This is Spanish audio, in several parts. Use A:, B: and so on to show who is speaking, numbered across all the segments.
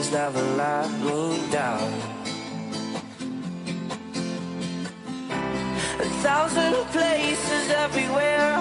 A: feelings never let me down. A thousand places everywhere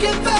B: get
C: back.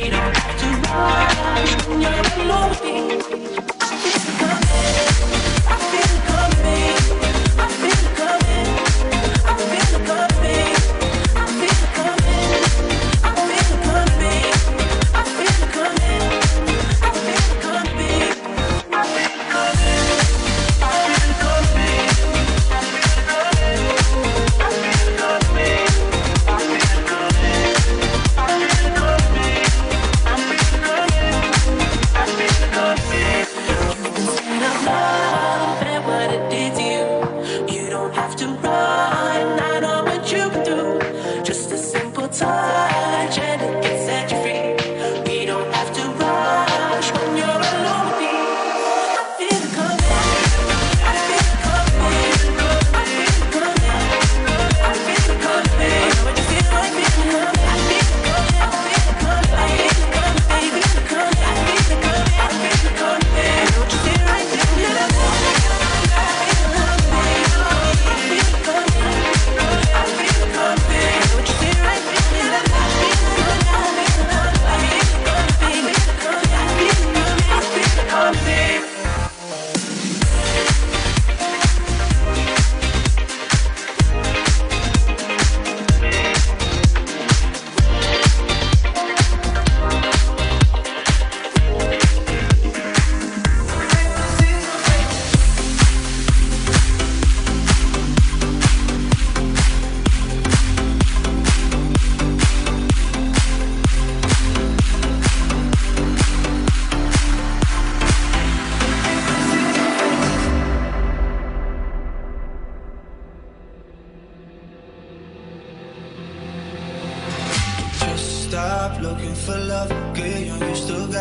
C: We don't have to you're with me.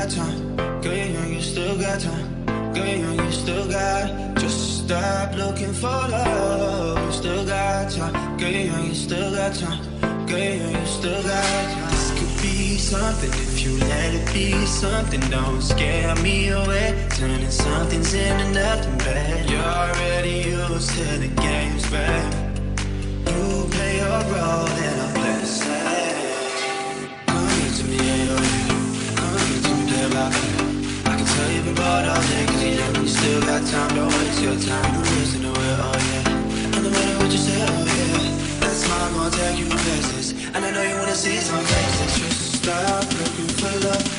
D: Girl, you're young, you still got time. Girl, you're young, you still got. Just stop looking for love. You still got time. Girl, you're young, you still got time. Girl, you're young, you still got time. This could be something if you let it be something. Don't scare me away. Turning something's into nothing, babe. You're already used to the games, babe. You play your role and bored all day, cause you know you still got time. Don't waste your time, don't listen to it, oh yeah. And no matter what you say, oh yeah. That's why I'm gonna take you places. And I know you wanna see some faces. Just stop looking for love.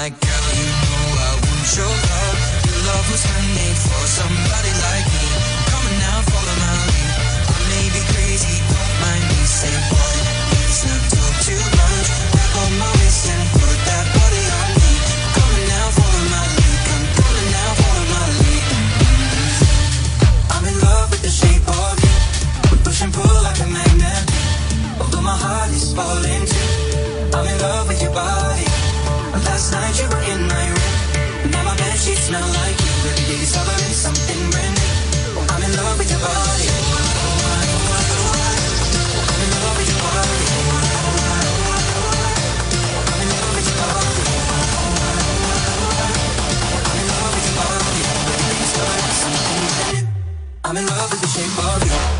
A: like, girl, you know I want your love. Your love was handmade for somebody like me. Come on now, follow my lead. I may be crazy, don't mind me. Say, boy, let's not talk too much. Grab on my waist and put that body on me. Come on now, follow my lead. Come on now, follow my lead. I'm in love with the shape of you. Push and pull like a magnet. Although my heart is falling love
B: is the shape of you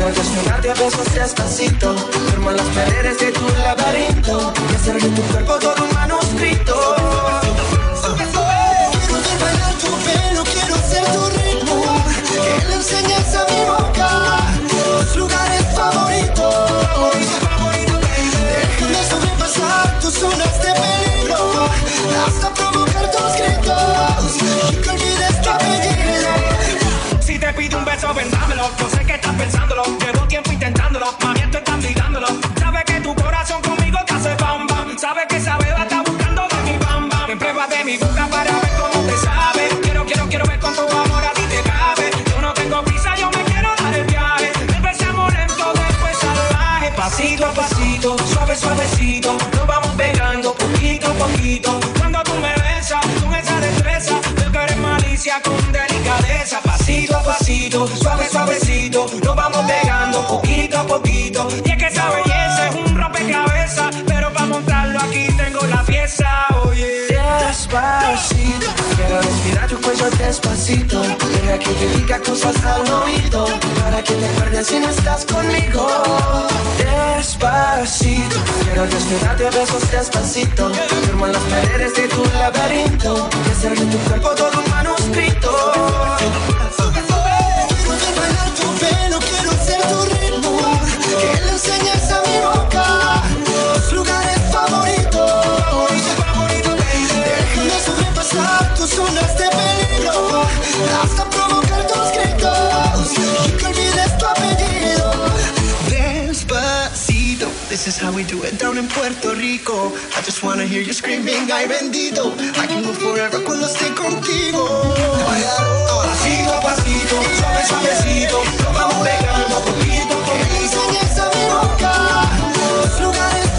B: quiero desnudarte a besos despacito. Firmo las paredes de tu laberinto. Y hacer de tu cuerpo todo un manuscrito.
E: Ver bailar tu pelo, quiero ser tu ritmo. Que le enseñes a mi boca tus lugares favoritos. Déjame sobrepasar tus zonas de peligro. Hasta provocar tus gritos. Y que olvides tu apellido.
F: Si te pido un beso, vendámelo. Yo sé que
B: cuello despacito. Deja que te diga cosas al oído. Para que te acuerdes si no estás conmigo. Despacito, quiero desnudarte a besos despacito. Firmo las paredes de tu laberinto. Y hacer de tu cuerpo todo un manuscrito.
E: How we do it down in Puerto Rico. I just wanna hear you screaming, ay bendito. I can go forever cuando esté contigo.
F: A pasito, suave, suavecito. Poquito
E: mi boca lugares